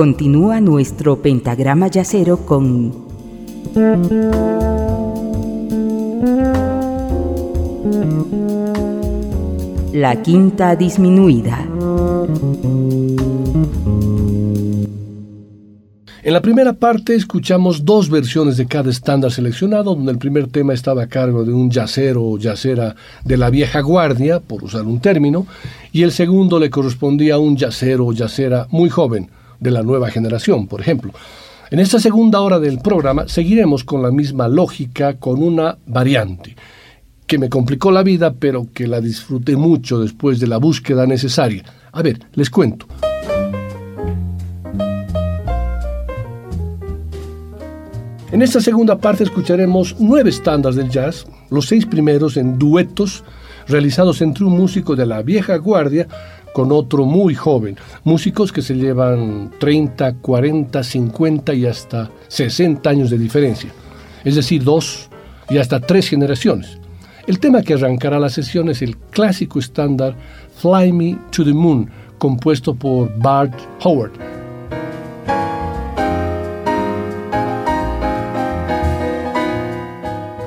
Continúa nuestro pentagrama yacero con la quinta disminuida. En la primera parte escuchamos dos versiones de cada estándar seleccionado, donde el primer tema estaba a cargo de un yacero o yacera de la vieja guardia, por usar un término, y el segundo le correspondía a un yacero o yacera muy joven, de la nueva generación, por ejemplo. En esta segunda hora del programa seguiremos con la misma lógica, con una variante, que me complicó la vida, pero que la disfruté mucho después de la búsqueda necesaria. A ver, les cuento. En esta segunda parte escucharemos nueve estándares del jazz, los seis primeros en duetos realizados entre un músico de la vieja guardia con otro muy joven, músicos que se llevan 30, 40, 50 y hasta 60 años de diferencia, es decir, dos y hasta tres generaciones. El tema que arrancará la sesión es el clásico estándar Fly Me to the Moon, compuesto por Bart Howard,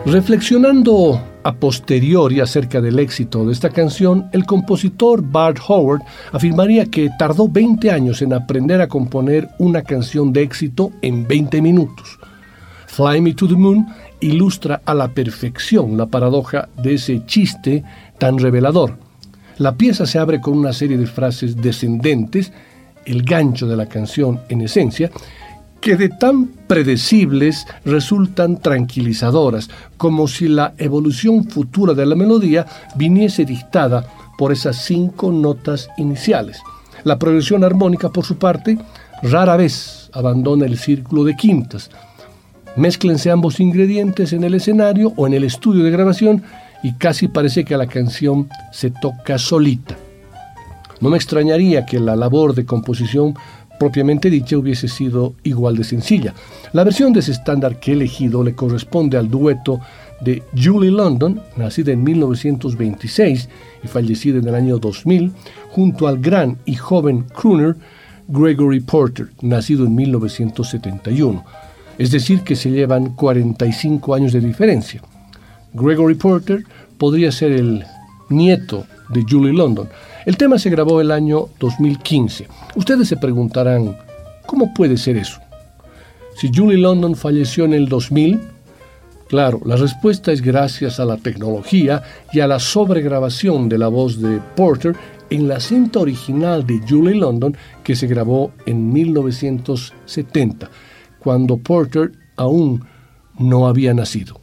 Reflexionando a posteriori acerca del éxito de esta canción, el compositor Bart Howard afirmaría que tardó 20 años en aprender a componer una canción de éxito en 20 minutos. Fly Me to the Moon ilustra a la perfección la paradoja de ese chiste tan revelador. La pieza se abre con una serie de frases descendentes, el gancho de la canción en esencia, que de tan predecibles resultan tranquilizadoras, como si la evolución futura de la melodía viniese dictada por esas cinco notas iniciales. La progresión armónica, por su parte, rara vez abandona el círculo de quintas. Mézclense ambos ingredientes en el escenario o en el estudio de grabación y casi parece que la canción se toca solita. No me extrañaría que la labor de composición propiamente dicha hubiese sido igual de sencilla. La versión de ese estándar que he elegido le corresponde al dueto de Julie London, nacida en 1926 y fallecida en el año 2000, junto al gran y joven crooner Gregory Porter, nacido en 1971. Es decir, que se llevan 45 años de diferencia. Gregory Porter podría ser el nieto de Julie London, el tema se grabó el año 2015. Ustedes se preguntarán, ¿cómo puede ser eso? Si Julie London falleció en el 2000, claro, la respuesta es gracias a la tecnología y a la sobregrabación de la voz de Porter en la cinta original de Julie London que se grabó en 1970, cuando Porter aún no había nacido.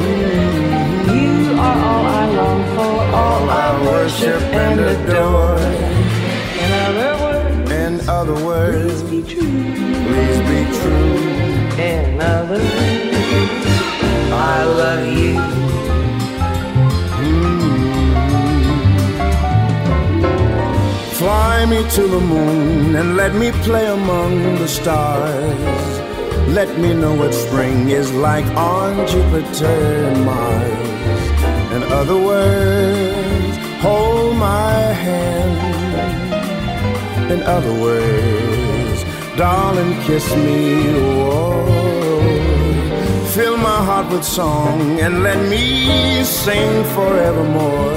Worship and adore other words, please be true. Please be true. In other words, I love you. Mm. Fly me to the moon and let me play among the stars. Let me know what spring is like on Jupiter and Mars. In other words, hold my hand in other words, darling, kiss me. Fill my heart with song and let me sing forevermore.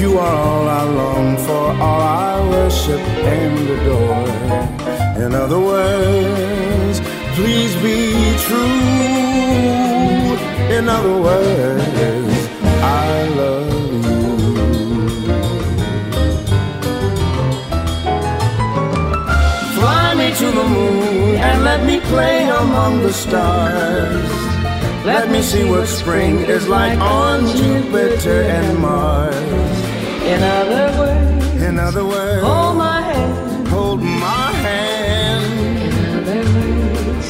You are all I long for, all I worship and adore. In other words, please be true. In other words, I love. Let me play among the stars. Let me see what spring is like on Jupiter and Mars. In other words, In other words, hold my hand. hold my hand. In other words,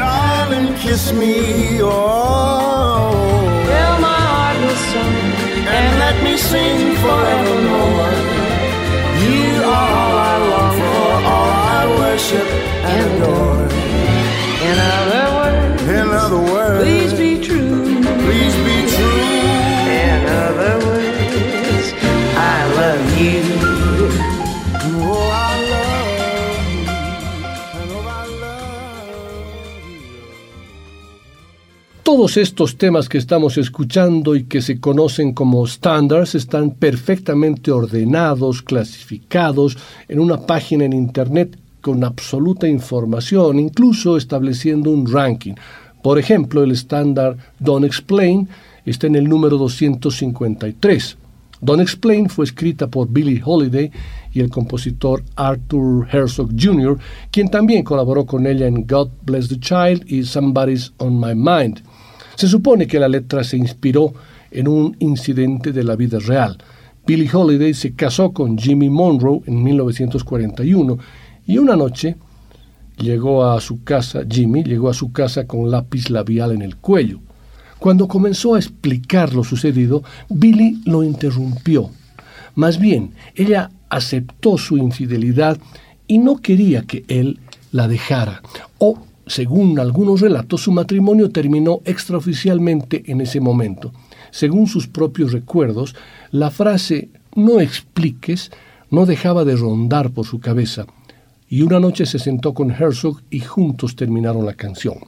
Darling, kiss me. Oh, fill my heart with song and let me sing forevermore. You are worship and adore. In other words, In other words, please be true. please be true. In other words, I love you. Oh, I love you. I know I love you. Todos estos temas que estamos escuchando y que se conocen como standards están perfectamente ordenados, clasificados en una página en Internet con absoluta información, incluso estableciendo un ranking. Por ejemplo, el estándar Don't Explain está en el número 253. Don't Explain fue escrita por Billie Holiday y el compositor Arthur Herzog Jr., quien también colaboró con ella en God Bless the Child y Somebody's on My Mind. Se supone que la letra se inspiró en un incidente de la vida real. Billie Holiday se casó con Jimmy Monroe en 1941 y una noche llegó a su casa, Jimmy llegó a su casa con lápiz labial en el cuello. Cuando comenzó a explicar lo sucedido, Billy lo interrumpió. Más bien, ella aceptó su infidelidad y no quería que él la dejara. O, según algunos relatos, su matrimonio terminó extraoficialmente en ese momento. Según sus propios recuerdos, la frase no expliques no dejaba de rondar por su cabeza, y una noche se sentó con Herzog y juntos terminaron la canción.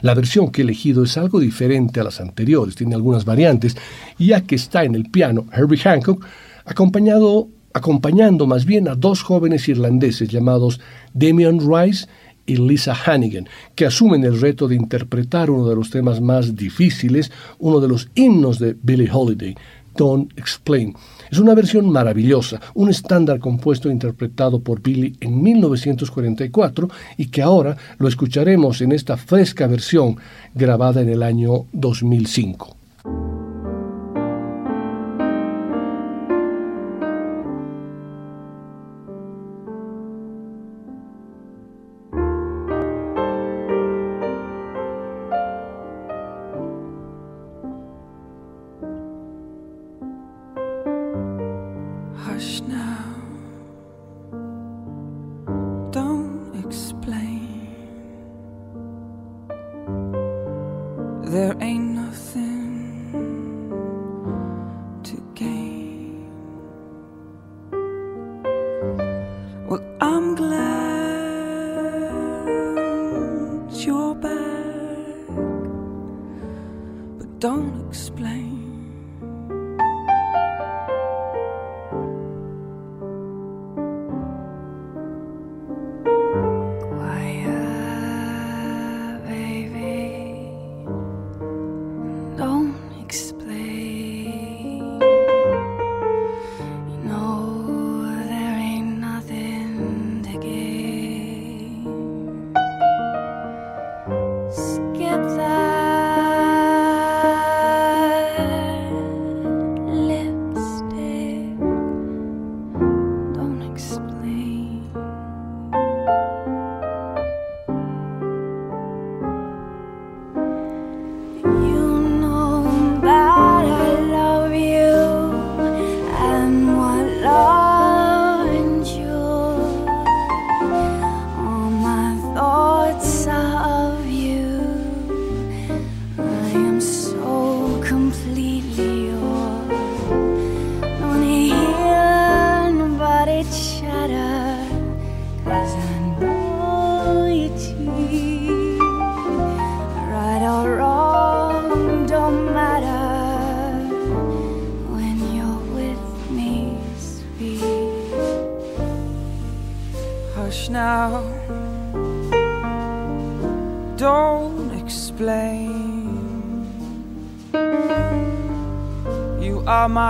La versión que he elegido es algo diferente a las anteriores, tiene algunas variantes, ya que está en el piano Herbie Hancock, acompañado, acompañando más bien a dos jóvenes irlandeses llamados Damian Rice y Lisa Hannigan, que asumen el reto de interpretar uno de los temas más difíciles, uno de los himnos de Billie Holiday, Don't Explain. Es una versión maravillosa, un estándar compuesto e interpretado por Billy en 1944 y que ahora lo escucharemos en esta fresca versión grabada en el año 2005.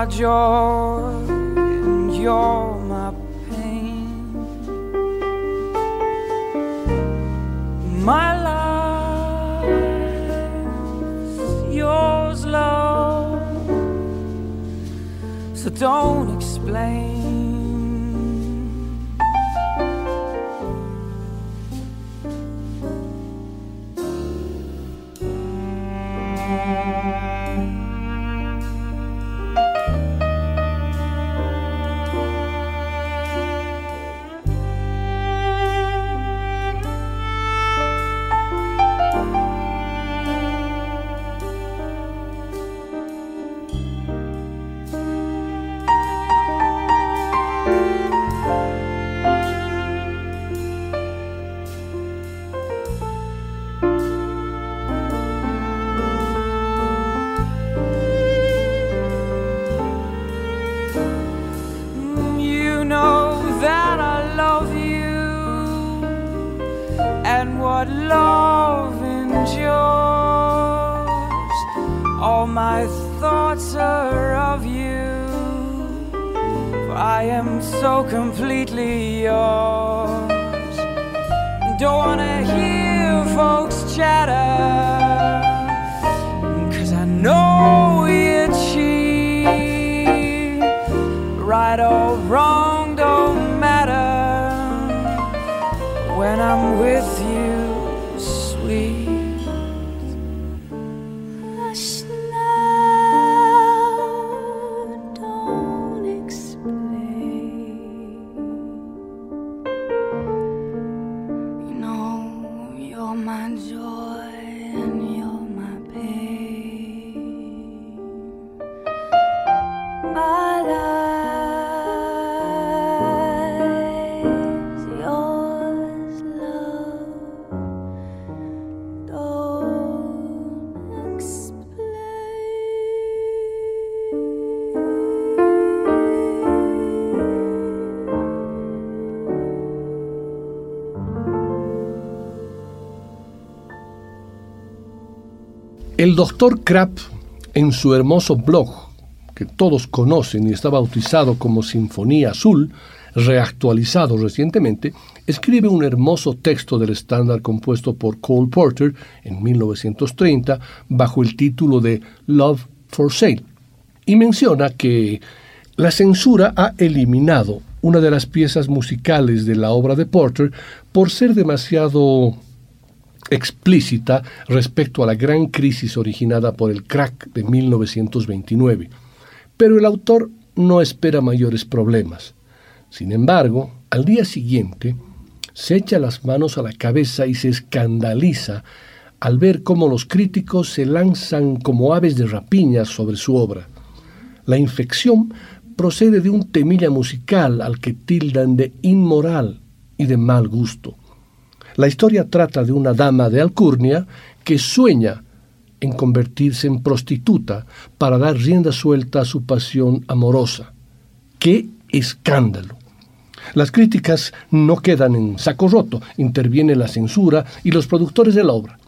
joy. El doctor Krapp, en su hermoso blog, que todos conocen y está bautizado como Sinfonía Azul, reactualizado recientemente, escribe un hermoso texto del estándar compuesto por Cole Porter en 1930 bajo el título de Love for Sale y menciona que la censura ha eliminado una de las piezas musicales de la obra de Porter por ser demasiado explícita respecto a la gran crisis originada por el crack de 1929. Pero el autor no espera mayores problemas. Sin embargo, al día siguiente, se echa las manos a la cabeza y se escandaliza al ver cómo los críticos se lanzan como aves de rapiña sobre su obra. La infección procede de un temilla musical al que tildan de inmoral y de mal gusto. La historia trata de una dama de alcurnia que sueña en convertirse en prostituta para dar rienda suelta a su pasión amorosa. ¡Qué escándalo! Las críticas no quedan en saco roto, interviene la censura y los productores de la obra.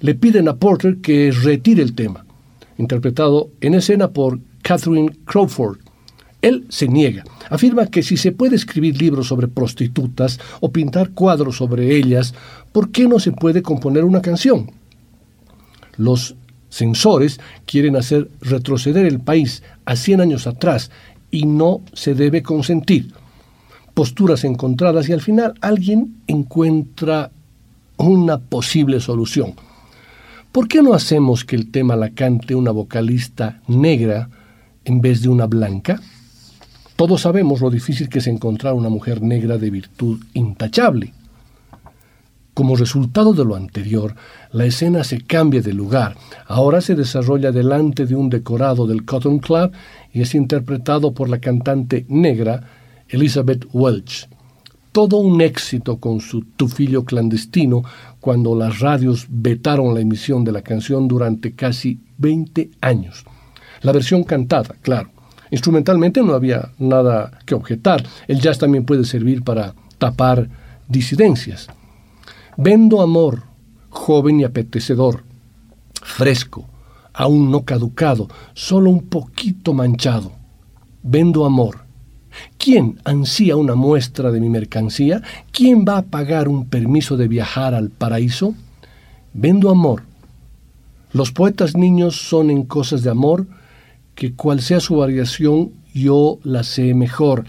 Le piden a Porter que retire el tema, interpretado en escena por Catherine Crawford. Él se niega, afirma que si se puede escribir libros sobre prostitutas o pintar cuadros sobre ellas, ¿por qué no se puede componer una canción? Los censores quieren hacer retroceder el país a 100 años atrás y no se debe consentir. Posturas encontradas y al final alguien encuentra una posible solución. ¿Por qué no hacemos que el tema la cante una vocalista negra en vez de una blanca? Todos sabemos lo difícil que es encontrar una mujer negra de virtud intachable. Como resultado de lo anterior, la escena se cambia de lugar. Ahora se desarrolla delante de un decorado del Cotton Club y es interpretado por la cantante negra Elizabeth Welch. Todo un éxito con su tufillo clandestino cuando las radios vetaron la emisión de la canción durante casi 20 años. La versión cantada, claro. Instrumentalmente no había nada que objetar. El jazz también puede servir para tapar disidencias. Vendo amor, joven y apetecedor, fresco, aún no caducado, solo un poquito manchado. Vendo amor. ¿Quién ansía una muestra de mi mercancía? ¿Quién va a pagar un permiso de viajar al paraíso? Vendo amor. Los poetas niños son en cosas de amor que cual sea su variación yo la sé mejor.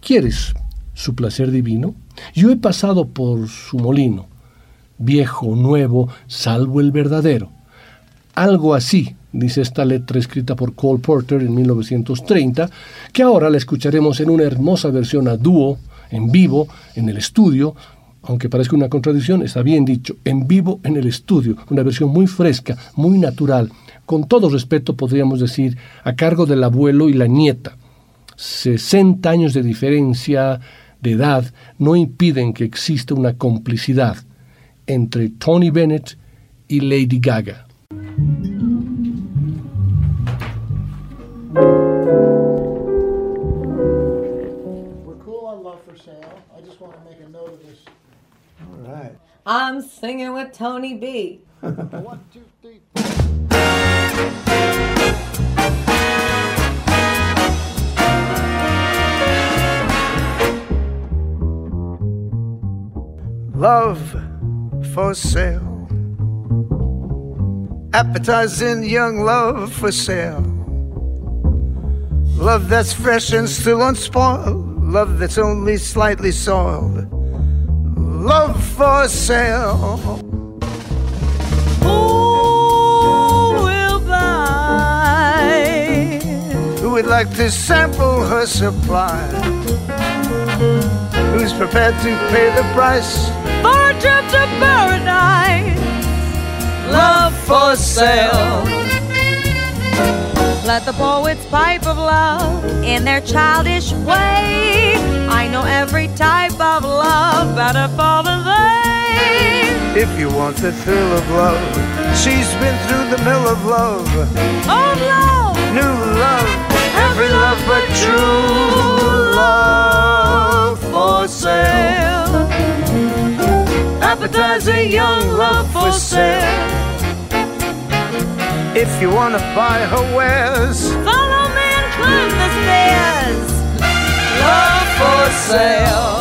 ¿Quieres su placer divino? Yo he pasado por su molino, viejo, nuevo, salvo el verdadero. Algo así, dice esta letra escrita por Cole Porter en 1930, que ahora la escucharemos en una hermosa versión a dúo, en vivo, en el estudio, aunque parezca una contradicción, está bien dicho, en vivo en el estudio, una versión muy fresca, muy natural, con todo respeto podríamos decir, a cargo del abuelo y la nieta. 60 años de diferencia de edad no impiden que exista una complicidad entre Tony Bennett y Lady Gaga. I'm singing with Tony B. One, two, three, Love for sale. Appetizing young love for sale. Love that's fresh and still unspoiled. Love that's only slightly soiled love for sale. Would like to sample her supply? Who's prepared to pay the price for a trip to paradise? Love for sale. Let the poets pipe of love in their childish way. I know every type of love better far than they. If you want the thrill of love, she's been through the mill of love. Old love, new love, every love but true love for sale. Appetizing young love for sale. If you wanna buy her wares, follow me and climb the stairs. Love for sale.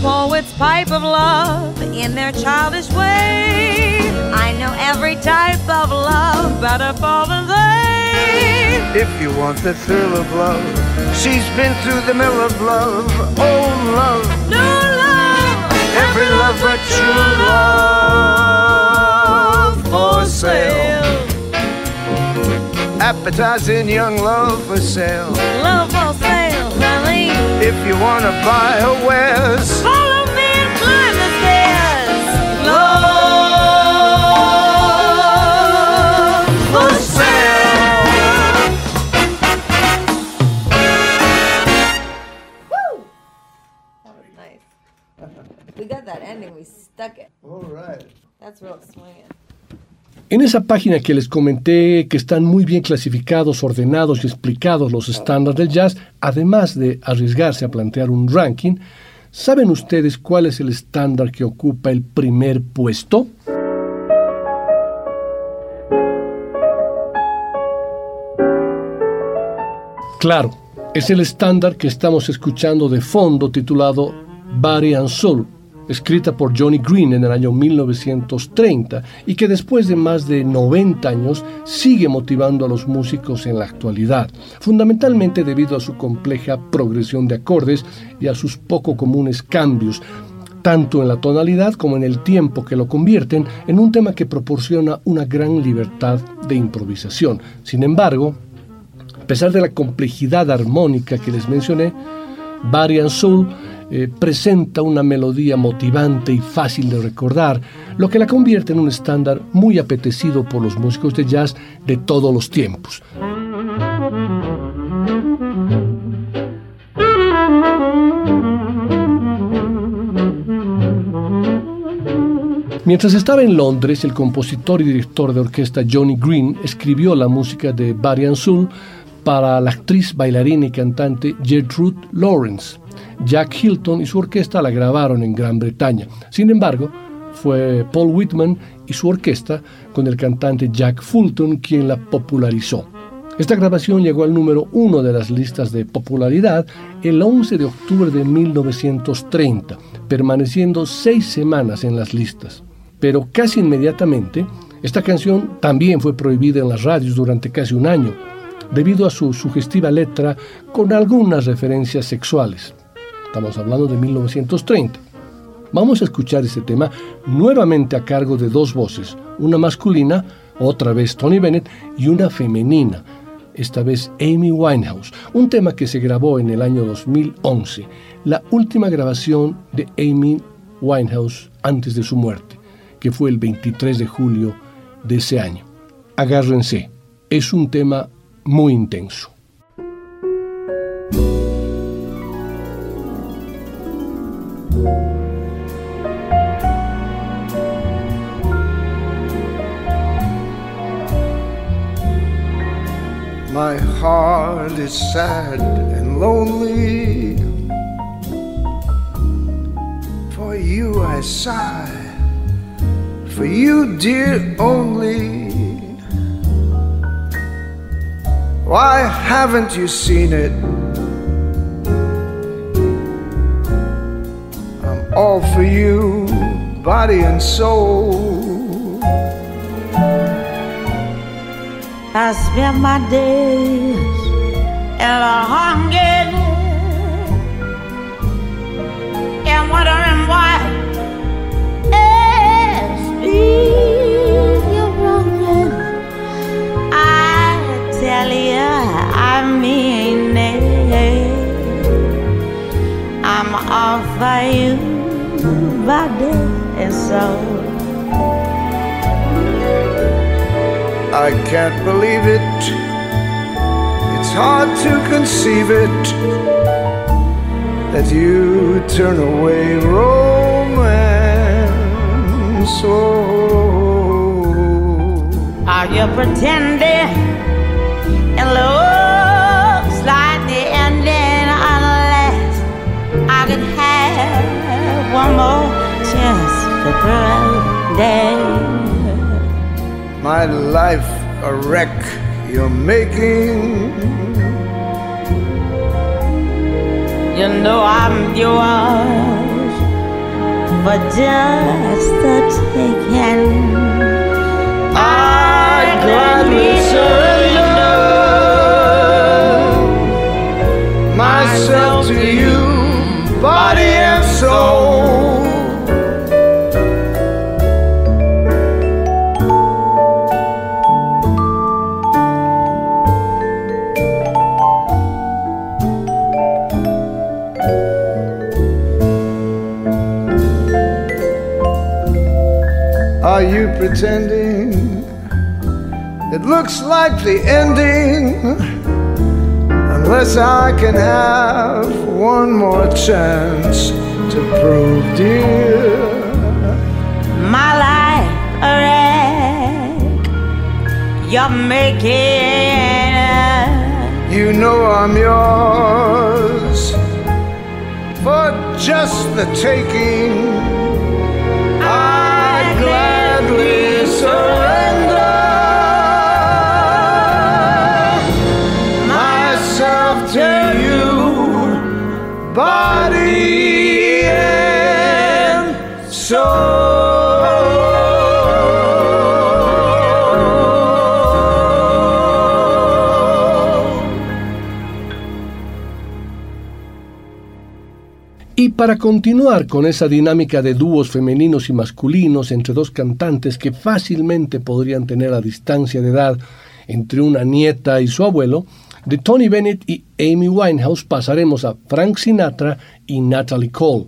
Poets pipe of love in their childish way. I know every type of love better far than they. If you want the thrill of love, she's been through the mill of love. Old love, new love, every love but true love for sale. Appetizing young love for sale. Love for sale, honey. If you wanna buy her wares, En esa página que les comenté que están muy bien clasificados, ordenados y explicados los estándares del jazz, además de arriesgarse a plantear un ranking, ¿saben ustedes cuál es el estándar que ocupa el primer puesto? Claro, es el estándar que estamos escuchando de fondo titulado Body and Soul escrita por Johnny Green en el año 1930 y que después de más de 90 años sigue motivando a los músicos en la actualidad, fundamentalmente debido a su compleja progresión de acordes y a sus poco comunes cambios, tanto en la tonalidad como en el tiempo que lo convierten en un tema que proporciona una gran libertad de improvisación. Sin embargo, a pesar de la complejidad armónica que les mencioné, and Soul eh, presenta una melodía motivante y fácil de recordar, lo que la convierte en un estándar muy apetecido por los músicos de jazz de todos los tiempos. Mientras estaba en Londres, el compositor y director de orquesta Johnny Green escribió la música de Barry Soul para la actriz, bailarina y cantante Gertrude Lawrence. Jack Hilton y su orquesta la grabaron en Gran Bretaña. Sin embargo, fue Paul Whitman y su orquesta con el cantante Jack Fulton quien la popularizó. Esta grabación llegó al número uno de las listas de popularidad el 11 de octubre de 1930, permaneciendo seis semanas en las listas. Pero casi inmediatamente, esta canción también fue prohibida en las radios durante casi un año, debido a su sugestiva letra con algunas referencias sexuales. Estamos hablando de 1930. Vamos a escuchar este tema nuevamente a cargo de dos voces, una masculina, otra vez Tony Bennett, y una femenina, esta vez Amy Winehouse, un tema que se grabó en el año 2011, la última grabación de Amy Winehouse antes de su muerte, que fue el 23 de julio de ese año. Agárrense, es un tema muy intenso. My heart is sad and lonely. For you I sigh, for you, dear, only. Why haven't you seen it? I'm all for you, body and soul. I spend my days in a hunger for you, body and soul. I can't believe it. It's hard to conceive it that you turn away romance. Oh. Are you pretending? It one more chance to pretend. My life a wreck you're making. You know I'm yours for just the taking. I gladly surrender myself to you, body and soul. Are you pretending? It looks like the ending. Unless I can have one more chance to prove, dear. My life a wreck. You're making. You know I'm yours for just the taking. I gladly para continuar con esa dinámica de dúos femeninos y masculinos entre dos cantantes que fácilmente podrían tener a distancia de edad entre una nieta y su abuelo, de Tony Bennett y Amy Winehouse pasaremos a Frank Sinatra y Natalie Cole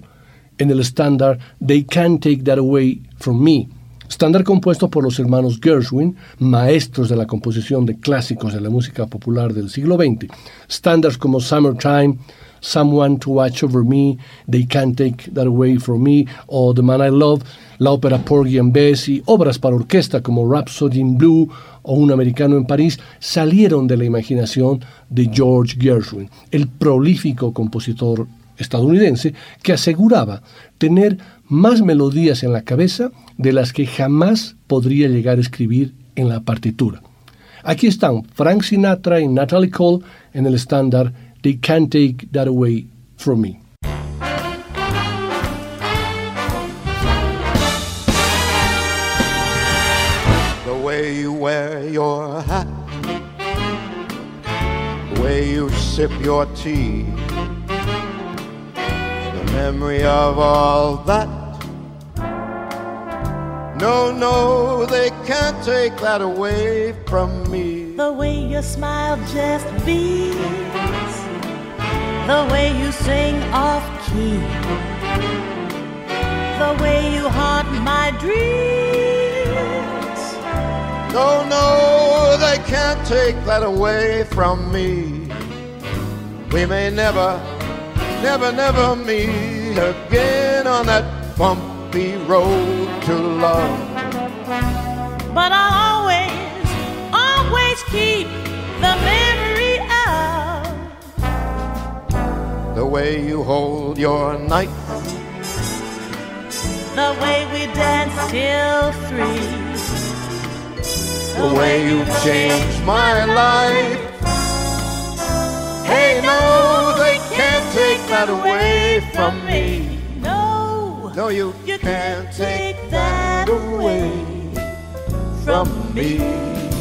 en el estándar They Can't Take That Away From Me, estándar compuesto por los hermanos Gershwin, maestros de la composición de clásicos de la música popular del siglo XX. Estándares como Summertime, Someone to Watch Over Me, They Can't Take That Away From Me o The Man I Love, la ópera Porgy and Bess y obras para orquesta como Rhapsody in Blue o Un Americano en París salieron de la imaginación de George Gershwin, el prolífico compositor estadounidense que aseguraba tener más melodías en la cabeza de las que jamás podría llegar a escribir en la partitura. Aquí están Frank Sinatra y Natalie Cole en el estándar They Can't Take That Away From Me. The way you wear your hat, the way you sip your tea, the memory of all that. No, no, they can't take that away from me. The way your smile just beams, the way you sing off key, the way you haunt my dreams. No, no, they can't take that away from me. We may never, never, never meet again on that bumpy road to love. But I'll always, always keep the memory The way you hold your knife, the way we dance till three. the way you changed my life. Hey, no, they can't take that away from me. No, No, you, you can't take that away from me.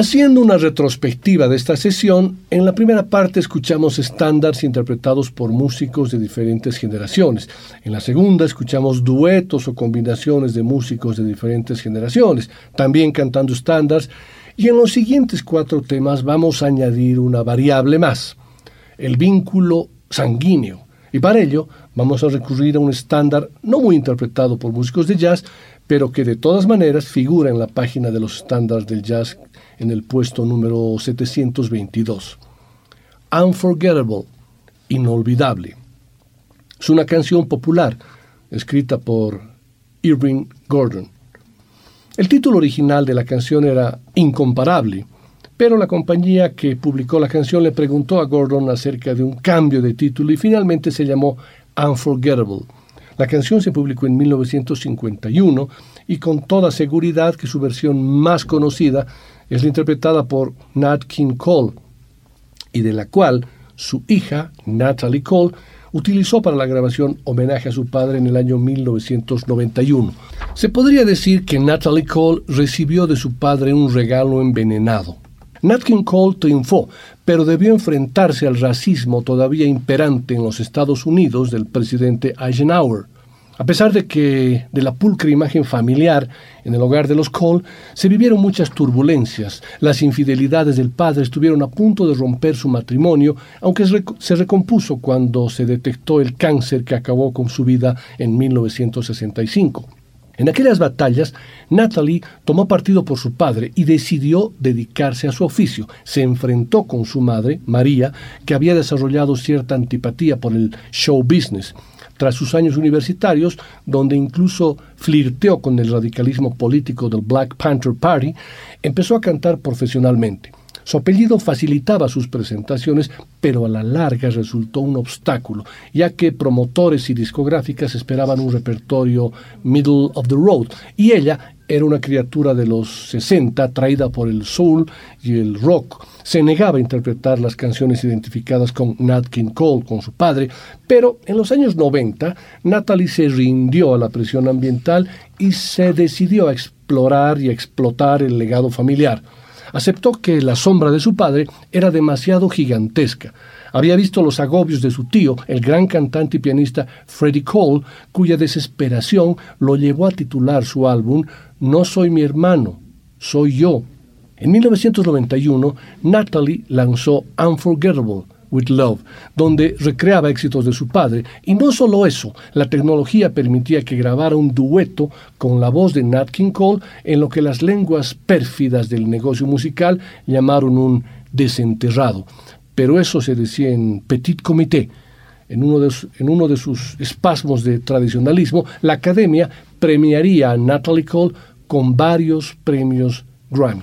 Haciendo una retrospectiva de esta sesión, en la primera parte escuchamos estándares interpretados por músicos de diferentes generaciones. En la segunda escuchamos duetos o combinaciones de músicos de diferentes generaciones, también cantando estándares. Y en los siguientes cuatro temas vamos a añadir una variable más, el vínculo sanguíneo. Y para ello vamos a recurrir a un estándar no muy interpretado por músicos de jazz, pero que de todas maneras figura en la página de los estándares del jazz en el puesto número 722. Unforgettable, inolvidable. Es una canción popular escrita por Irving Gordon. El título original de la canción era Incomparable, pero la compañía que publicó la canción le preguntó a Gordon acerca de un cambio de título y finalmente se llamó Unforgettable. La canción se publicó en 1951 y con toda seguridad que su versión más conocida es la interpretada por Nat King Cole y de la cual su hija, Natalie Cole, utilizó para la grabación homenaje a su padre en el año 1991. Se podría decir que Natalie Cole recibió de su padre un regalo envenenado. Nat King Cole triunfó, pero debió enfrentarse al racismo todavía imperante en los Estados Unidos del presidente Eisenhower. A pesar de que de la pulcra imagen familiar en el hogar de los Cole se vivieron muchas turbulencias, las infidelidades del padre estuvieron a punto de romper su matrimonio, aunque se recompuso cuando se detectó el cáncer que acabó con su vida en 1965. En aquellas batallas, Natalie tomó partido por su padre y decidió dedicarse a su oficio. Se enfrentó con su madre, María, que había desarrollado cierta antipatía por el show business tras sus años universitarios, donde incluso flirteó con el radicalismo político del Black Panther Party, empezó a cantar profesionalmente. Su apellido facilitaba sus presentaciones, pero a la larga resultó un obstáculo, ya que promotores y discográficas esperaban un repertorio middle of the road, y ella era una criatura de los 60 traída por el soul y el rock. Se negaba a interpretar las canciones identificadas con Nat King Cole, con su padre, pero en los años 90 Natalie se rindió a la presión ambiental y se decidió a explorar y explotar el legado familiar. Aceptó que la sombra de su padre era demasiado gigantesca. Había visto los agobios de su tío, el gran cantante y pianista Freddie Cole, cuya desesperación lo llevó a titular su álbum No soy mi hermano, soy yo. En 1991, Natalie lanzó Unforgettable with Love, donde recreaba éxitos de su padre. Y no solo eso, la tecnología permitía que grabara un dueto con la voz de Nat Cole en lo que las lenguas pérfidas del negocio musical llamaron un desenterrado pero eso se decía en Petit Comité. En uno de sus espasmos de tradicionalismo, la academia premiaría a Natalie Cole con varios premios Grammy.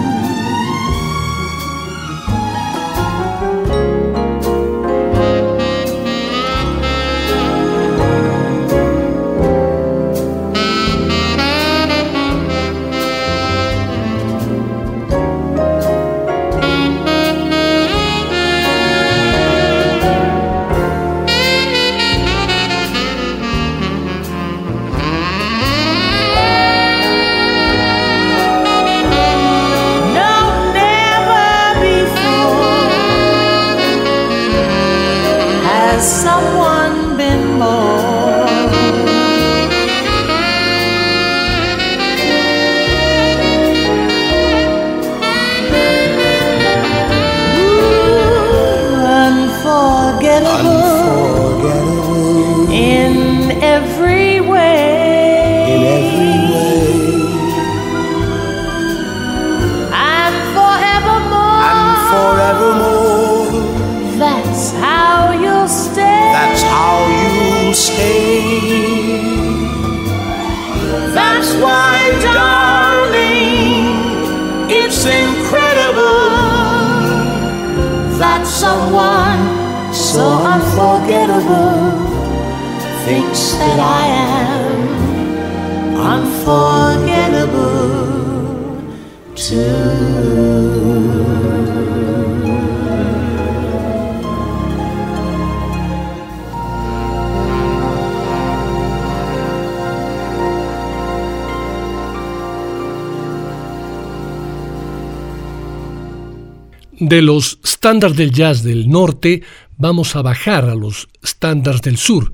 De los estándares del jazz del norte vamos a bajar a los estándares del sur.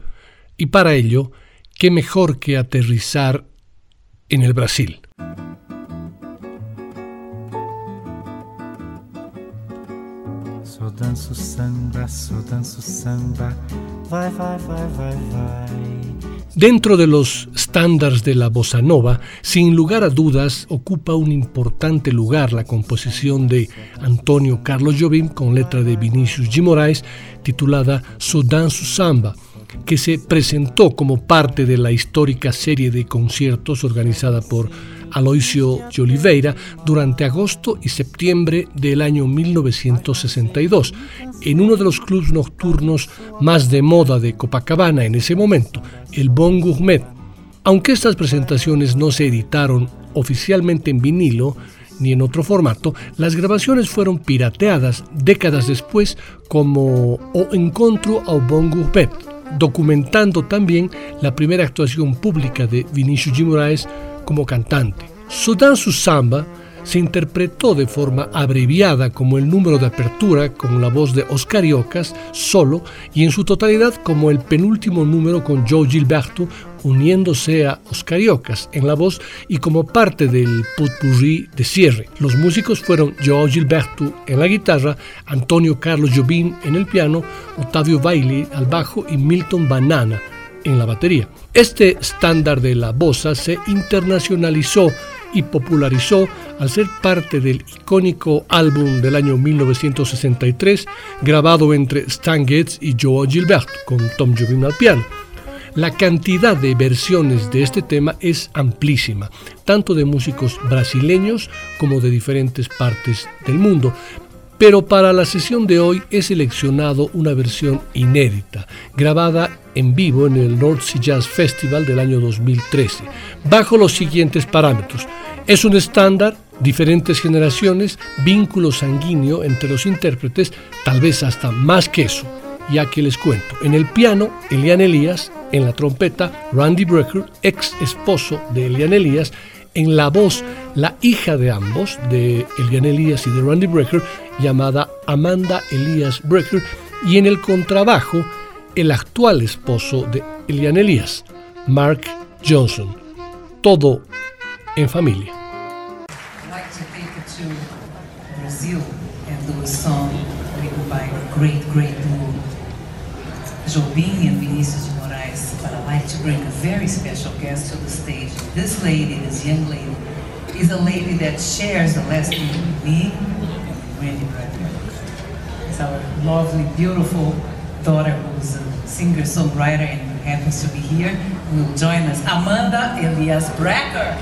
Y para ello, qué mejor que aterrizar en el Brasil. Dentro de los estándares de la bossa nova, sin lugar a dudas, ocupa un importante lugar la composición de Antonio Carlos Jobim con letra de Vinicius G. Moraes titulada Sodan su Samba, que se presentó como parte de la histórica serie de conciertos organizada por Aloisio de Oliveira durante agosto y septiembre del año 1962, en uno de los clubes nocturnos más de moda de Copacabana en ese momento, el Bon Gourmet. Aunque estas presentaciones no se editaron oficialmente en vinilo, ni en otro formato, las grabaciones fueron pirateadas décadas después como O Encontro ao Bon Gourmet, documentando también la primera actuación pública de Vinicius G. Moraes como cantante. Sudan su samba se interpretó de forma abreviada como el número de apertura con la voz de Oscar Iocas solo y en su totalidad como el penúltimo número con Joe Gilberto uniéndose a Oscar Iocas en la voz y como parte del potpourri de cierre. Los músicos fueron Joe Gilberto en la guitarra, Antonio Carlos Jobim en el piano, Octavio Bailey al bajo y Milton Banana en la batería. Este estándar de la bossa se internacionalizó y popularizó al ser parte del icónico álbum del año 1963 grabado entre Stan Getz y Joe Gilberto con Tom Jobim al piano. La cantidad de versiones de este tema es amplísima, tanto de músicos brasileños como de diferentes partes del mundo, pero para la sesión de hoy he seleccionado una versión inédita, grabada en vivo en el North Sea Jazz Festival del año 2013, bajo los siguientes parámetros. Es un estándar, diferentes generaciones, vínculo sanguíneo entre los intérpretes, tal vez hasta más que eso, ya que les cuento. En el piano, Elian Elías, en la trompeta, Randy Brecker, ex esposo de Elian Elías, en la voz la hija de ambos, de Elian Elías y de Randy Brecker, llamada Amanda Elías Brecker, y en el contrabajo el actual esposo de Elian Elías, Mark Johnson. Todo en familia. Jobim and Vinicius de Moraes. But I'd like to bring a very special guest to the stage. This lady, this young lady, is a lady that shares the name with me and Randy Bradley. It's our lovely, beautiful daughter who's a singer-songwriter and happens to be here. Will join us, Amanda Elias Brecker.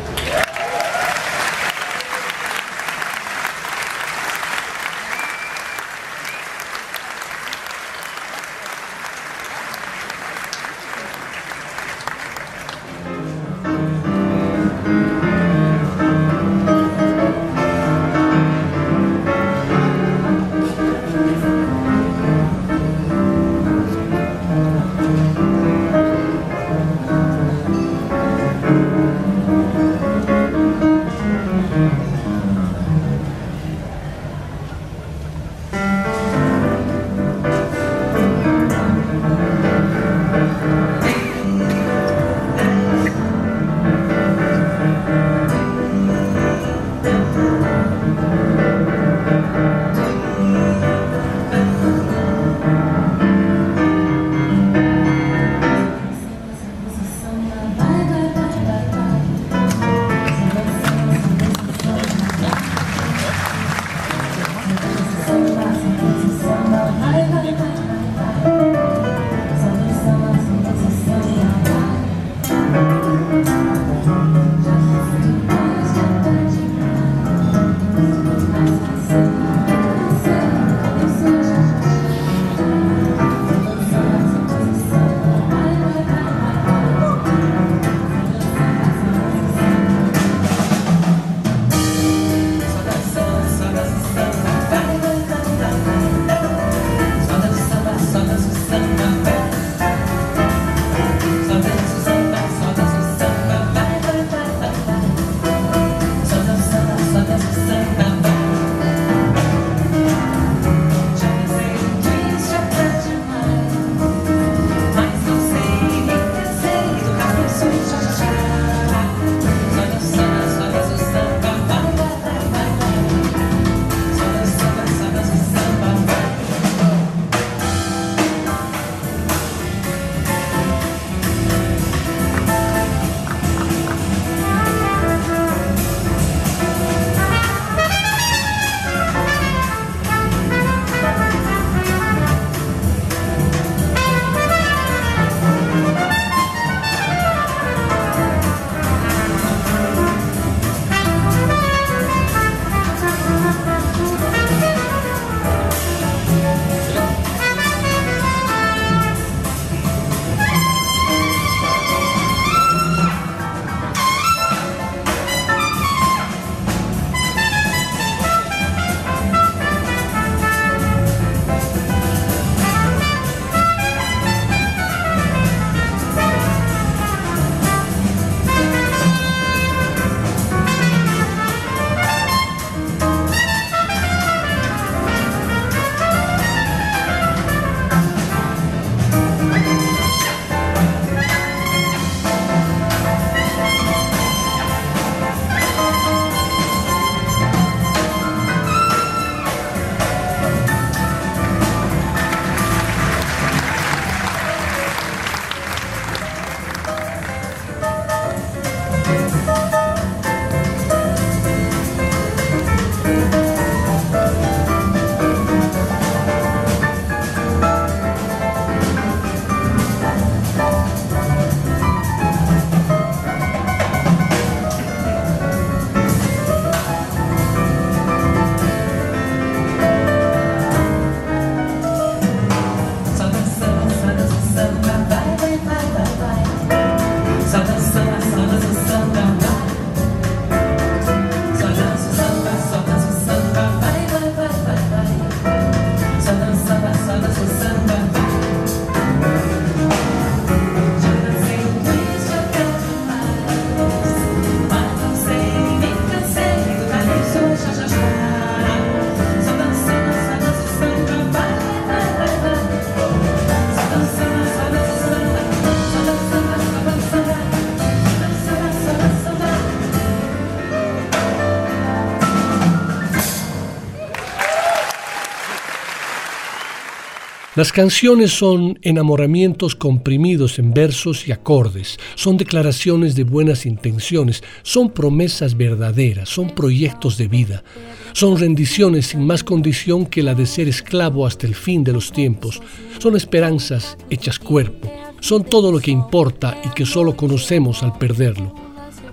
Las canciones son enamoramientos comprimidos en versos y acordes, son declaraciones de buenas intenciones, son promesas verdaderas, son proyectos de vida, son rendiciones sin más condición que la de ser esclavo hasta el fin de los tiempos, son esperanzas hechas cuerpo, son todo lo que importa y que solo conocemos al perderlo.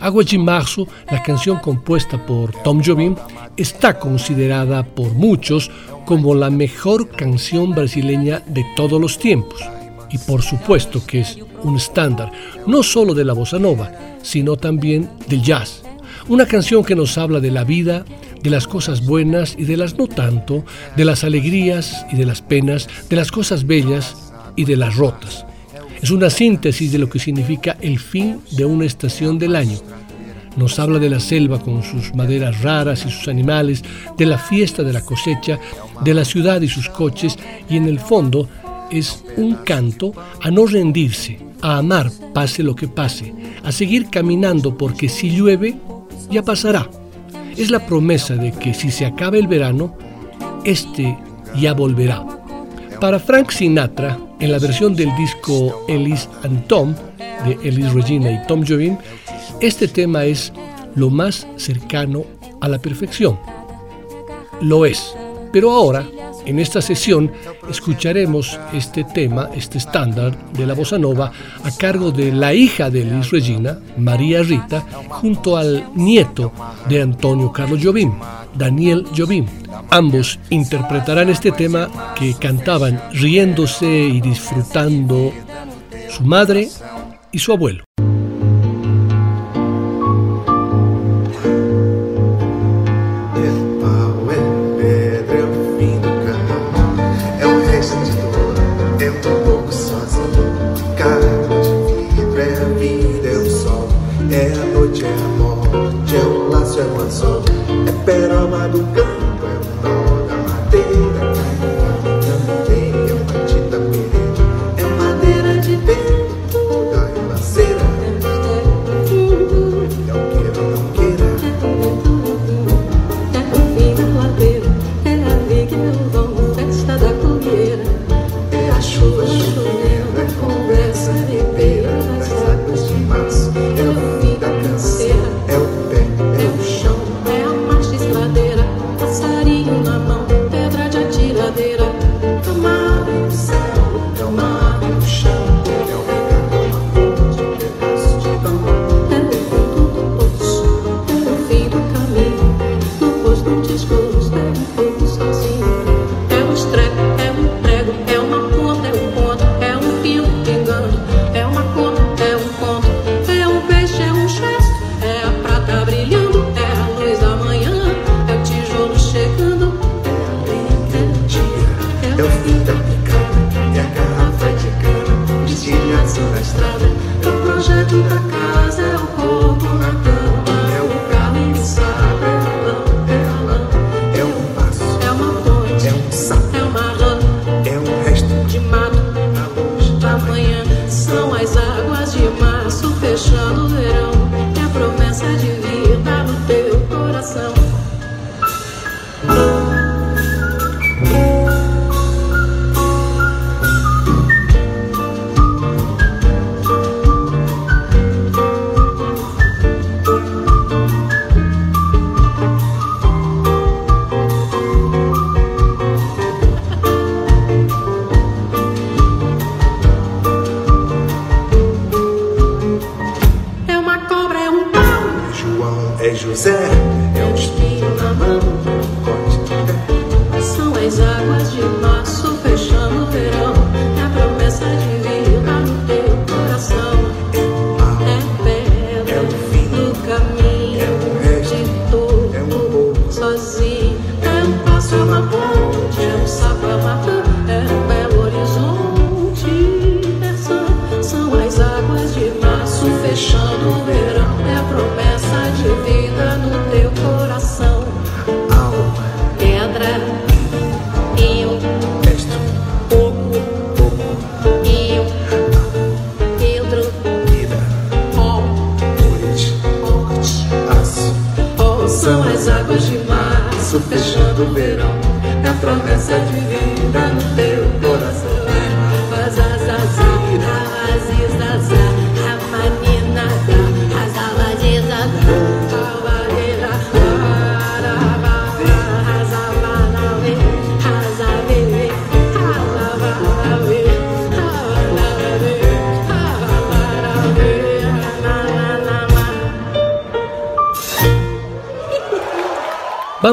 Agua de Marzo, la canción compuesta por Tom Jobim, está considerada por muchos como la mejor canción brasileña de todos los tiempos. Y por supuesto que es un estándar, no solo de la bossa nova, sino también del jazz. Una canción que nos habla de la vida, de las cosas buenas y de las no tanto, de las alegrías y de las penas, de las cosas bellas y de las rotas. Es una síntesis de lo que significa el fin de una estación del año, nos habla de la selva con sus maderas raras y sus animales, de la fiesta de la cosecha, de la ciudad y sus coches, y en el fondo es un canto a no rendirse, a amar pase lo que pase, a seguir caminando porque si llueve, ya pasará. Es la promesa de que si se acaba el verano, este ya volverá. Para Frank Sinatra, en la versión del disco Ellis and Tom, de Ellis Regina y Tom Jobim, este tema es lo más cercano a la perfección. Lo es. Pero ahora, en esta sesión, escucharemos este tema, este estándar de la bossa nova, a cargo de la hija de Liz Regina, María Rita, junto al nieto de Antonio Carlos Jobim, Daniel Jobim. Ambos interpretarán este tema que cantaban riéndose y disfrutando su madre y su abuelo.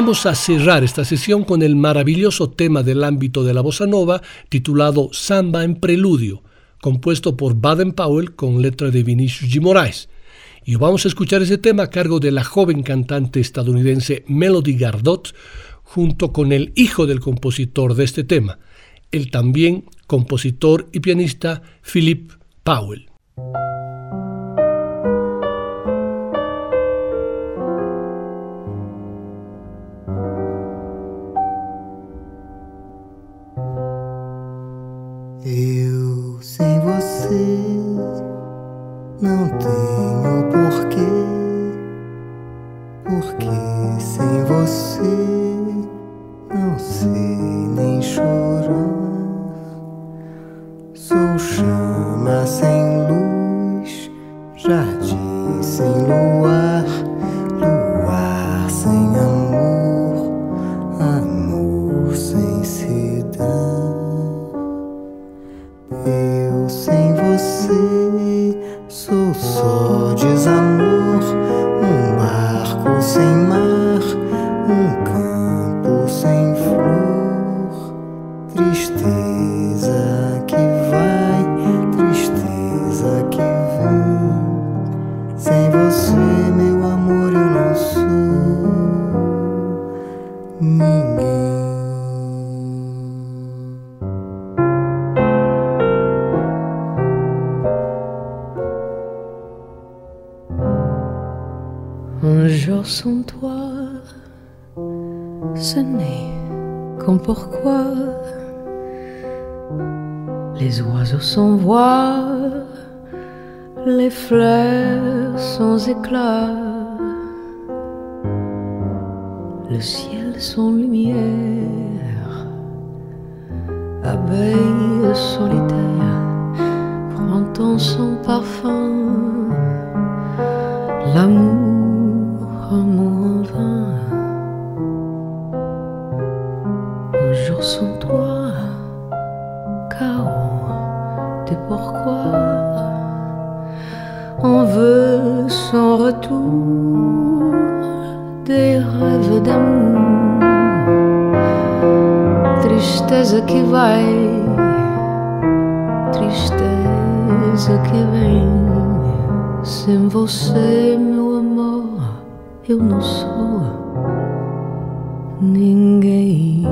Vamos a cerrar esta sesión con el maravilloso tema del ámbito de la bossa nova titulado Samba en Preludio, compuesto por Baden Powell con letra de Vinicius G. Moraes. Y vamos a escuchar ese tema a cargo de la joven cantante estadounidense Melody Gardot, junto con el hijo del compositor de este tema, el también compositor y pianista Philip Powell. Eu sem você não tenho porquê. retour des rêves d'amour. Tristeza que vai, tristeza que vem. Sem você, meu amor, eu não sou ninguém.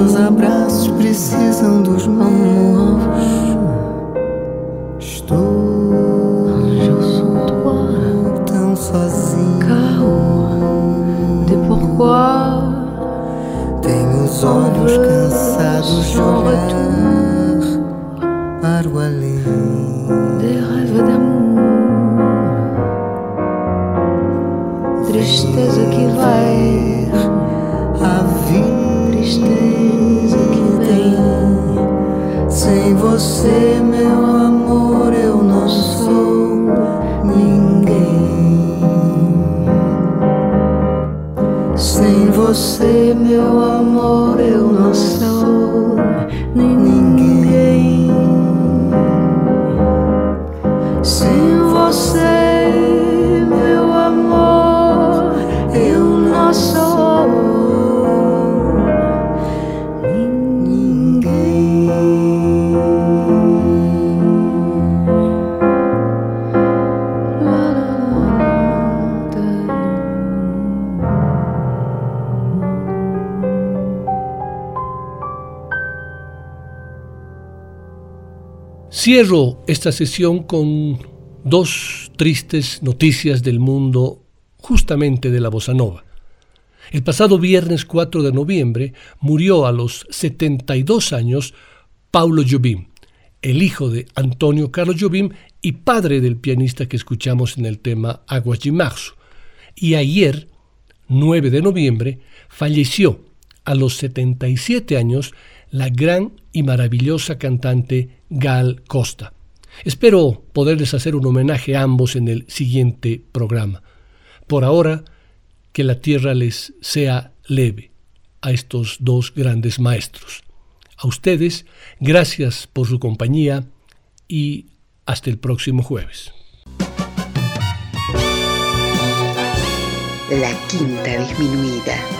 Meus abraços precisam dos mãos. Sem você, meu amor, eu não sou ninguém. Sem você, Cierro esta sesión con dos tristes noticias del mundo justamente de la bossa nova. El pasado viernes 4 de noviembre murió a los 72 años Paulo Jobim, el hijo de Antonio Carlos Jobim y padre del pianista que escuchamos en el tema Aguas de. Y ayer, 9 de noviembre, falleció a los 77 años la gran y maravillosa cantante Gal Costa. Espero poderles hacer un homenaje a ambos en el siguiente programa. Por ahora, que la tierra les sea leve a estos dos grandes maestros. A ustedes, gracias por su compañía y hasta el próximo jueves. La Quinta Disminuida.